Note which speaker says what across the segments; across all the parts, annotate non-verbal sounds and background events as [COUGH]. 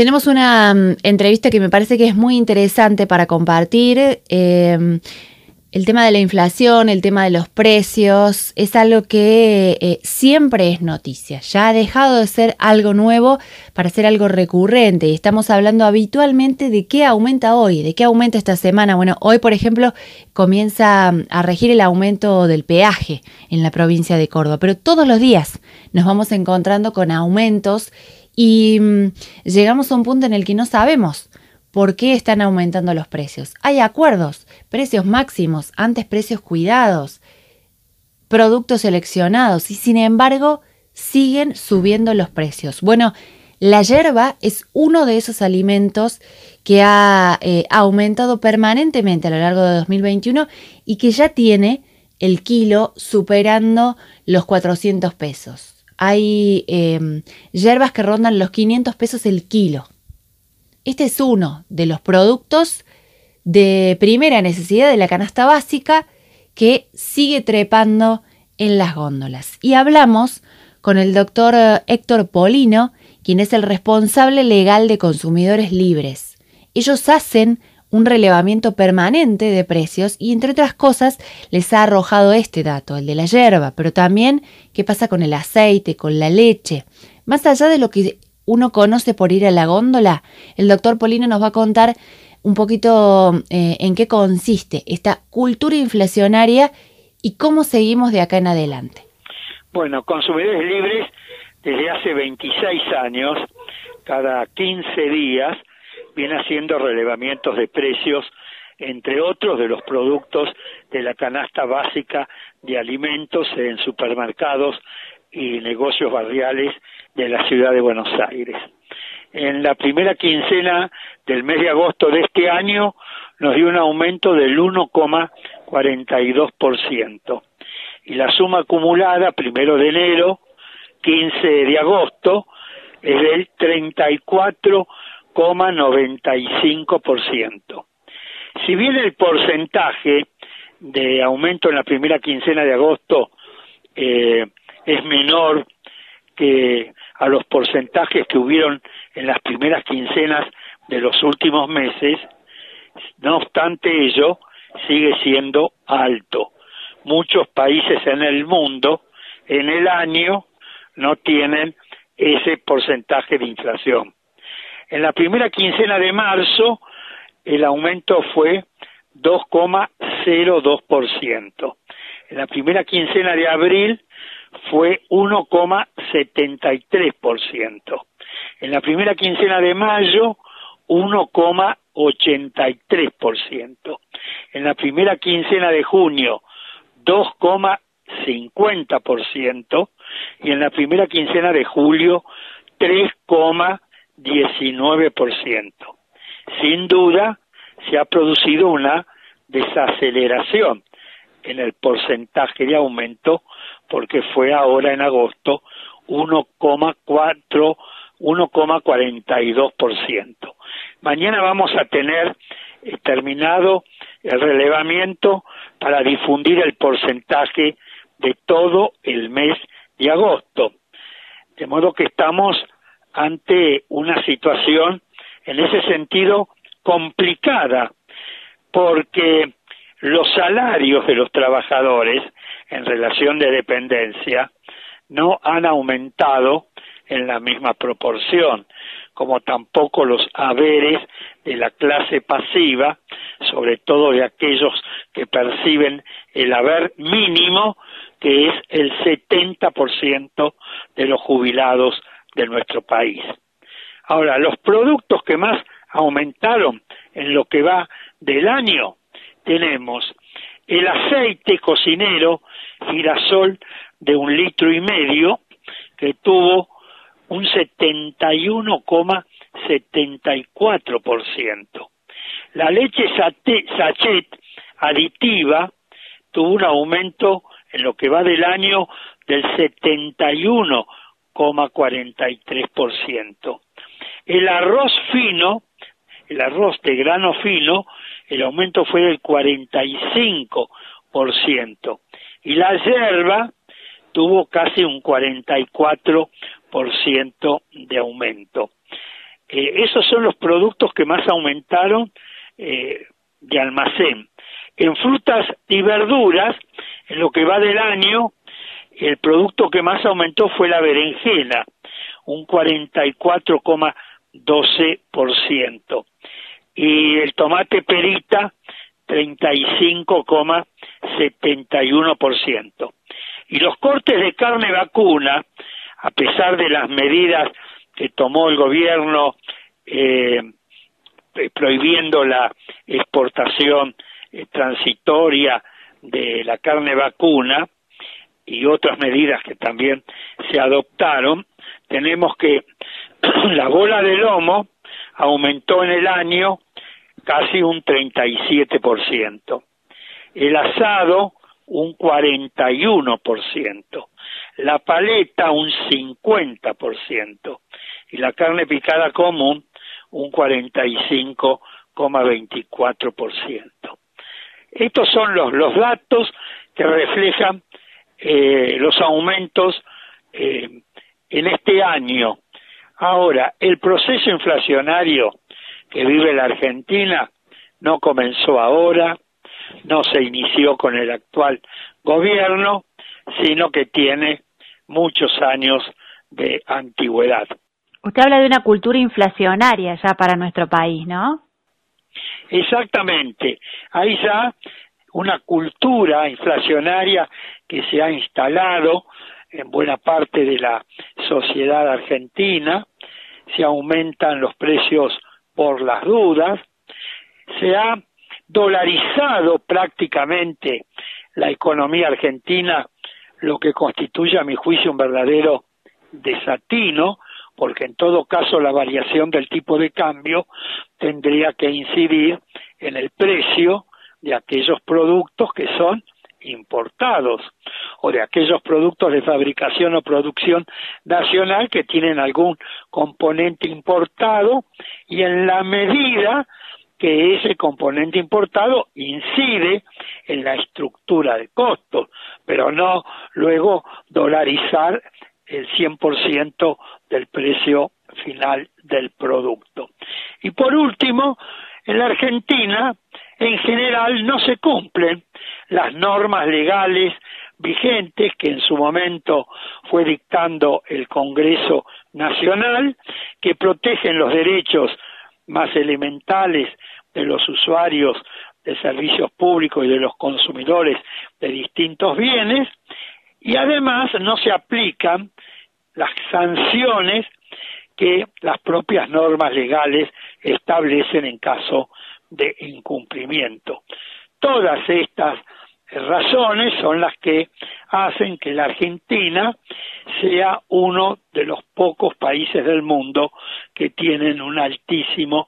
Speaker 1: Tenemos una mm, entrevista que me parece que es muy interesante para compartir. Em, el tema de la inflación, el tema de los precios, es algo que eh, siempre es noticia. Ya ha dejado de ser algo nuevo para ser algo recurrente. Y estamos hablando habitualmente de qué aumenta hoy, de qué aumenta esta semana. Bueno, hoy, por ejemplo, comienza mm, a regir el aumento del peaje en la provincia de Córdoba. Pero todos los días nos vamos encontrando con aumentos y mm, llegamos a un punto en el que no sabemos por qué están aumentando los precios. Hay acuerdos, precios máximos, antes precios cuidados, productos seleccionados y sin embargo siguen subiendo los precios. Bueno, la hierba es uno de esos alimentos que ha eh, aumentado permanentemente a lo largo de 2021 y que ya tiene el kilo superando los 400 pesos hay em, hierbas que rondan los 500 pesos el kilo. Este es uno de los productos de primera necesidad de la canasta básica que sigue trepando en las góndolas. Y hablamos con el doctor eh, Héctor Polino, quien es el responsable legal de consumidores libres. Ellos hacen un relevamiento permanente de precios y entre otras cosas les ha arrojado este dato, el de la hierba, pero también qué pasa con el aceite, con la leche. Más allá de lo que uno conoce por ir a la góndola, el doctor Polino nos va a contar un poquito eh, en qué consiste esta cultura inflacionaria y cómo seguimos de acá en adelante.
Speaker 2: Bueno, consumidores libres desde hace 26 años, cada 15 días, viene haciendo relevamientos de precios, entre otros de los productos de la canasta básica de alimentos en supermercados y negocios barriales de la ciudad de Buenos Aires. En la primera quincena del mes de agosto de este año nos dio un aumento del 1,42% y la suma acumulada primero de enero, 15 de agosto, es del 34 ciento. Si bien el porcentaje de aumento en la primera quincena de agosto eh, es menor que a los porcentajes que hubieron en las primeras quincenas de los últimos meses, no obstante ello, sigue siendo alto. Muchos países en el mundo en el año no tienen ese porcentaje de inflación. En la primera quincena de marzo el aumento fue 2,02%. En la primera quincena de abril fue 1,73%. En la primera quincena de mayo 1,83%. En la primera quincena de junio 2,50% y en la primera quincena de julio 3,50%. 19%. Sin duda, se ha producido una desaceleración en el porcentaje de aumento porque fue ahora en agosto 1,4 1,42%. Mañana vamos a tener terminado el relevamiento para difundir el porcentaje de todo el mes de agosto. De modo que estamos ante una situación en ese sentido complicada, porque los salarios de los trabajadores en relación de dependencia no han aumentado en la misma proporción, como tampoco los haberes de la clase pasiva, sobre todo de aquellos que perciben el haber mínimo, que es el 70% de los jubilados de nuestro país. Ahora, los productos que más aumentaron en lo que va del año, tenemos el aceite cocinero girasol de un litro y medio, que tuvo un 71,74%. La leche sachet aditiva tuvo un aumento en lo que va del año del 71 ciento. El arroz fino, el arroz de grano fino, el aumento fue del 45%. Y la yerba tuvo casi un 44% de aumento. Eh, esos son los productos que más aumentaron eh, de almacén. En frutas y verduras, en lo que va del año, el producto que más aumentó fue la berenjena, un 44,12%. Y el tomate perita, 35,71%. Y los cortes de carne vacuna, a pesar de las medidas que tomó el gobierno eh, prohibiendo la exportación eh, transitoria de la carne vacuna y otras medidas que también se adoptaron, tenemos que [CLEARS THROAT] la bola de lomo aumentó en el año casi un 37%, el asado un 41%, la paleta un 50% y la carne picada común un 45,24%. Estos son los, los datos que reflejan eh, los aumentos eh, en este año. Ahora, el proceso inflacionario que vive la Argentina no comenzó ahora, no se inició con el actual gobierno, sino que tiene muchos años de antigüedad.
Speaker 1: Usted habla de una cultura inflacionaria ya para nuestro país, ¿no?
Speaker 2: Exactamente. Hay ya una cultura inflacionaria que se ha instalado en buena parte de la sociedad argentina, se aumentan los precios por las dudas, se ha dolarizado prácticamente la economía argentina, lo que constituye a mi juicio un verdadero desatino, porque en todo caso la variación del tipo de cambio tendría que incidir en el precio de aquellos productos que son importados o de aquellos productos de fabricación o producción nacional que tienen algún componente importado y en la medida que ese componente importado incide en la estructura de costos, pero no luego dolarizar el 100% del precio final del producto. Y por último, en la Argentina, en general, no se cumplen las normas legales vigentes que en su momento fue dictando el Congreso Nacional, que protegen los derechos más elementales de los usuarios de servicios públicos y de los consumidores de distintos bienes, y además no se aplican las sanciones que las propias normas legales establecen en caso de incumplimiento. Todas estas razones son las que hacen que la Argentina sea uno de los pocos países del mundo que tienen un altísimo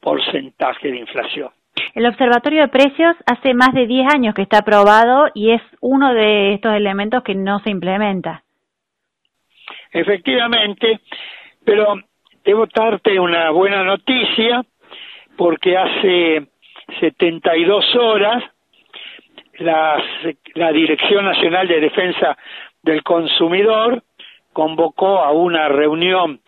Speaker 2: porcentaje de inflación.
Speaker 1: El Observatorio de Precios hace más de 10 años que está aprobado y es uno de estos elementos que no se implementa.
Speaker 2: Efectivamente, pero debo darte una buena noticia porque hace 72 horas la, la Dirección Nacional de Defensa del Consumidor convocó a una reunión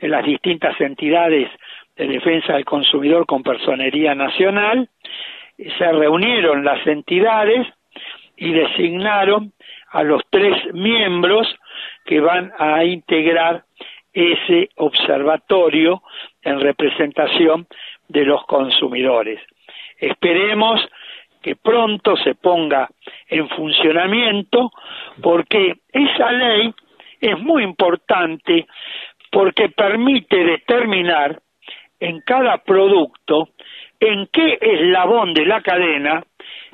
Speaker 2: de las distintas entidades de defensa del consumidor con personería nacional, se reunieron las entidades y designaron a los tres miembros que van a integrar ese observatorio en representación de los consumidores. Esperemos que pronto se ponga en funcionamiento porque esa ley es muy importante porque permite determinar en cada producto en qué eslabón de la cadena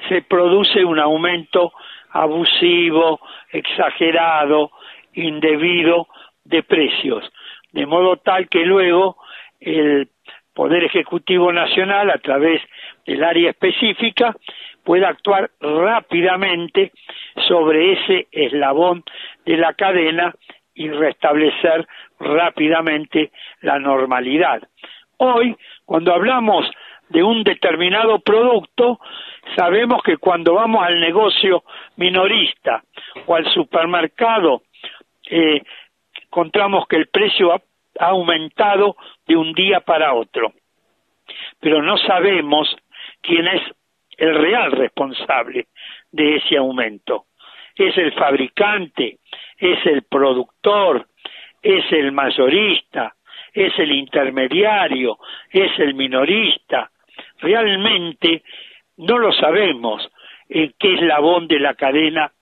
Speaker 2: se produce un aumento abusivo, exagerado, indebido de precios, de modo tal que luego el Poder Ejecutivo Nacional, a través del área específica, pueda actuar rápidamente sobre ese eslabón de la cadena y restablecer rápidamente la normalidad. Hoy, cuando hablamos de un determinado producto, sabemos que cuando vamos al negocio minorista o al supermercado, eh, encontramos que el precio ha aumentado de un día para otro. Pero no sabemos quién es el real responsable de ese aumento. ¿Es el fabricante? ¿Es el productor? ¿Es el mayorista? ¿Es el intermediario? ¿Es el minorista? Realmente no lo sabemos en qué eslabón de la cadena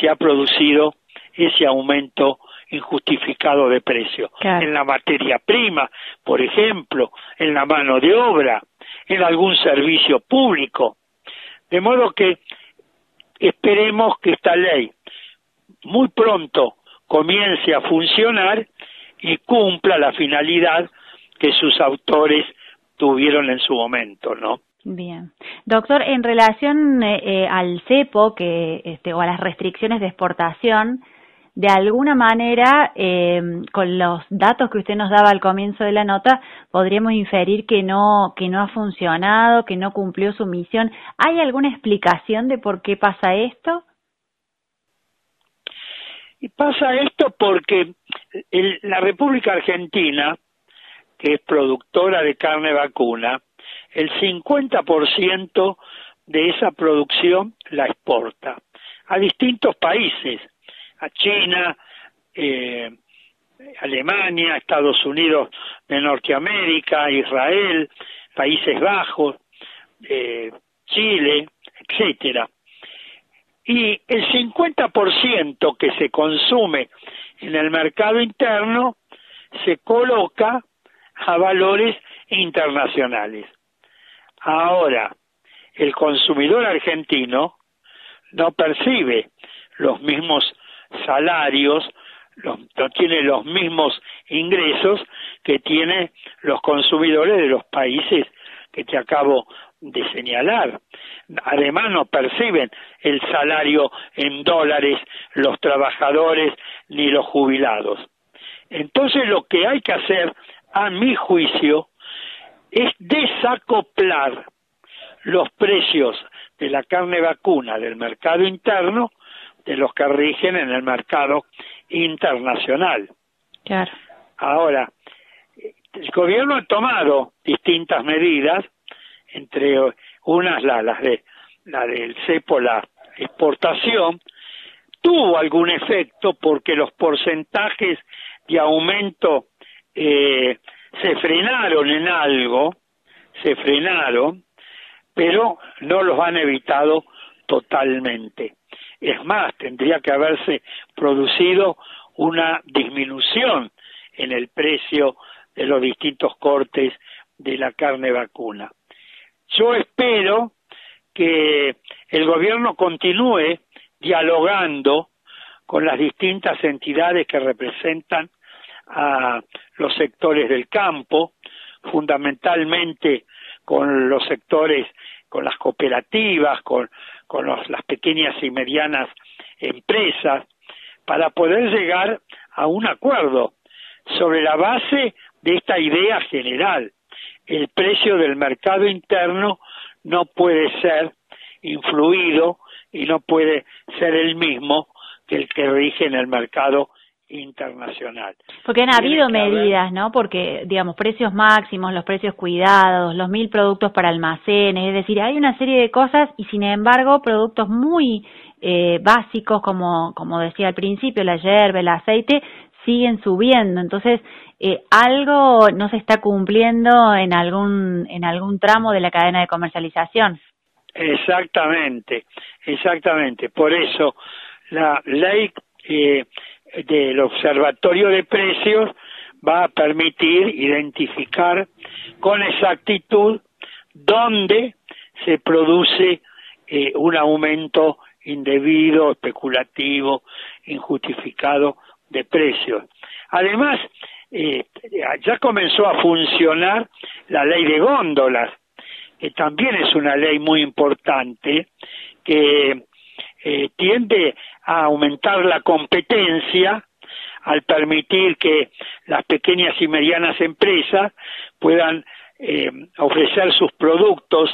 Speaker 2: se ha producido ese aumento injustificado de precio. En la materia prima, por ejemplo, en la mano de obra, en algún servicio público. De modo que esperemos que esta ley muy pronto comience a funcionar y cumpla la finalidad que sus autores tuvieron en su momento, ¿no?
Speaker 3: Bien. Doctor, en relación eh, eh, al cepo que, este, o a las restricciones de exportación, de alguna manera, eh, con los datos que usted nos daba al comienzo de la nota, podríamos inferir que no, que no ha funcionado, que no cumplió su misión. ¿Hay alguna explicación de por qué pasa esto?
Speaker 2: Y pasa esto porque la República Argentina, que es productora de carne vacuna, el 50% de esa producción la exporta a distintos países, a China, eh, Alemania, Estados Unidos de Norteamérica, Israel, Países Bajos, eh, Chile, etcétera. Y el 50% que se consume en el mercado interno se coloca a valores internacionales. Ahora, el consumidor argentino no percibe los mismos salarios, no tiene los mismos ingresos que tienen los consumidores de los países que te acabo de señalar. Además no perciben el salario en dólares los trabajadores ni los jubilados. Entonces lo que hay que hacer, a mi juicio, es desacoplar los precios de la carne vacuna del mercado interno de los que rigen en el mercado internacional.
Speaker 3: Claro.
Speaker 2: Ahora, el gobierno ha tomado distintas medidas, entre unas la, las de la del cepo, la exportación, tuvo algún efecto porque los porcentajes de aumento eh, se frenaron en algo, se frenaron, pero no los han evitado totalmente. Es más, tendría que haberse producido una disminución en el precio de los distintos cortes de la carne vacuna. Yo espero que el gobierno continúe dialogando con las distintas entidades que representan a los sectores del campo, fundamentalmente con los sectores, con las cooperativas, con, con las pequeñas y medianas empresas, para poder llegar a un acuerdo sobre la base de esta idea general. El precio del mercado interno no puede ser influido y no puede ser el mismo que el que rige en el mercado internacional.
Speaker 3: Porque han habido medidas, ¿no? Porque, digamos, precios máximos, los precios cuidados, los mil productos para almacenes, es decir, hay una serie de cosas y, sin embargo, productos muy eh, básicos, como, como decía al principio, la hierba, el aceite, siguen subiendo. Entonces, eh, algo no se está cumpliendo en algún, en algún tramo de la cadena de comercialización.
Speaker 2: Exactamente, exactamente. Por eso, la ley eh, del Observatorio de Precios va a permitir identificar con exactitud dónde se produce eh, un aumento indebido, especulativo, injustificado de precios. Además, eh, ya comenzó a funcionar la ley de góndolas, que también es una ley muy importante, que eh, tiende a aumentar la competencia al permitir que las pequeñas y medianas empresas puedan eh, ofrecer sus productos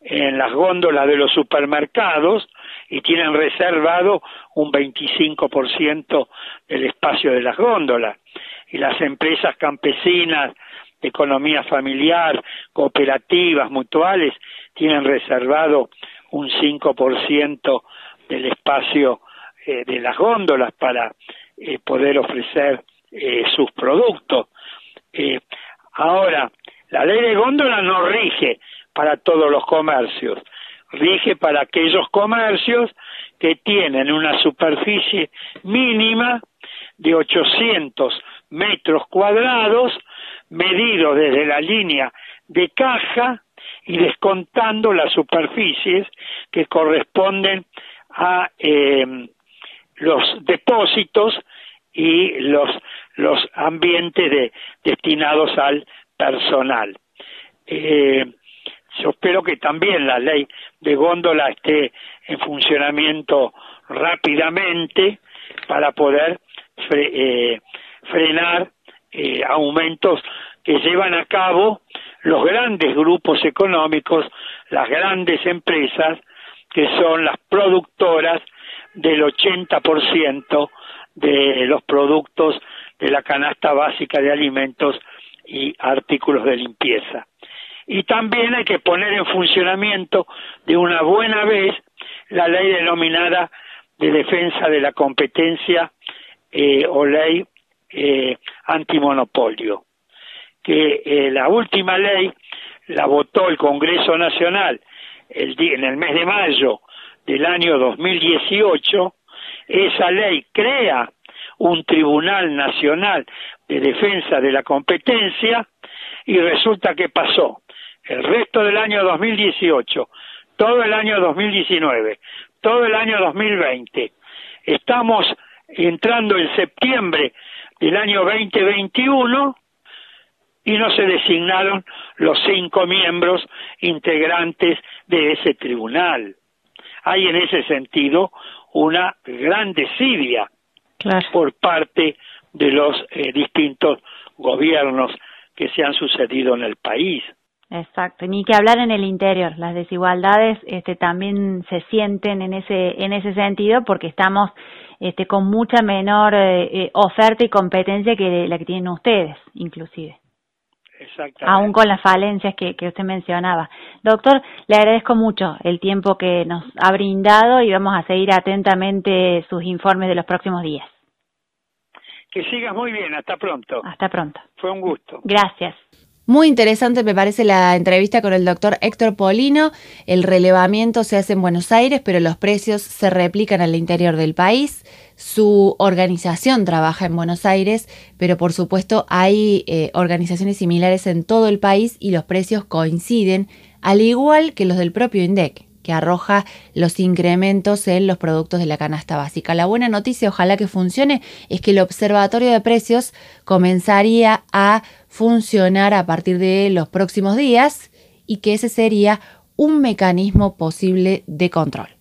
Speaker 2: en las góndolas de los supermercados y tienen reservado un 25% del espacio de las góndolas. y las empresas campesinas, de economía familiar, cooperativas, mutuales, tienen reservado un 5% del espacio eh, de las góndolas para eh, poder ofrecer eh, sus productos. ahora, la ley de góndola no rige para todos los comercios, rige para aquellos comercios que tienen una superficie mínima de 800 metros cuadrados medido desde la línea de caja y descontando las superficies que corresponden a eh, los depósitos y los, los ambientes de, destinados al personal. Eh, yo espero que también la ley de góndola esté en funcionamiento rápidamente para poder eh, frenar eh, aumentos que llevan a cabo los grandes grupos económicos, las grandes empresas, que son las productoras del 80% de los productos de la canasta básica de alimentos y artículos de limpieza. Y también hay que poner en funcionamiento de una buena vez la ley denominada de defensa de la competencia eh, o ley eh, antimonopolio, que eh, la última ley la votó el Congreso Nacional el, en el mes de mayo del año 2018, esa ley crea un Tribunal Nacional de Defensa de la Competencia y resulta que pasó el resto del año 2018, todo el año 2019, todo el año 2020. Estamos entrando en septiembre del año 2021 y no se designaron los cinco miembros integrantes de ese tribunal. Hay en ese sentido una gran desidia por parte de los eh, distintos gobiernos que se han sucedido en el país.
Speaker 1: Exacto, ni que hablar en el interior. Las desigualdades este, también se sienten en ese en ese sentido porque estamos este, con mucha menor eh, eh, oferta y competencia que la que tienen ustedes, inclusive. Aún con las falencias que, que usted mencionaba. Doctor, le agradezco mucho el tiempo que nos ha brindado y vamos a seguir atentamente sus informes de los próximos días.
Speaker 2: Que sigas muy bien, hasta pronto.
Speaker 1: Hasta pronto.
Speaker 2: Fue un gusto.
Speaker 1: Gracias. Muy interesante me parece la entrevista con el doctor Héctor Polino. El relevamiento se hace en Buenos Aires, pero los precios se replican al interior del país. Su organización trabaja en Buenos Aires, pero por supuesto hay eh, organizaciones similares en todo el país y los precios coinciden, al igual que los del propio INDEC que arroja los incrementos en los productos de la canasta básica. La buena noticia, ojalá que funcione, es que el observatorio de precios comenzaría a funcionar a partir de los próximos días y que ese sería un mecanismo posible de control.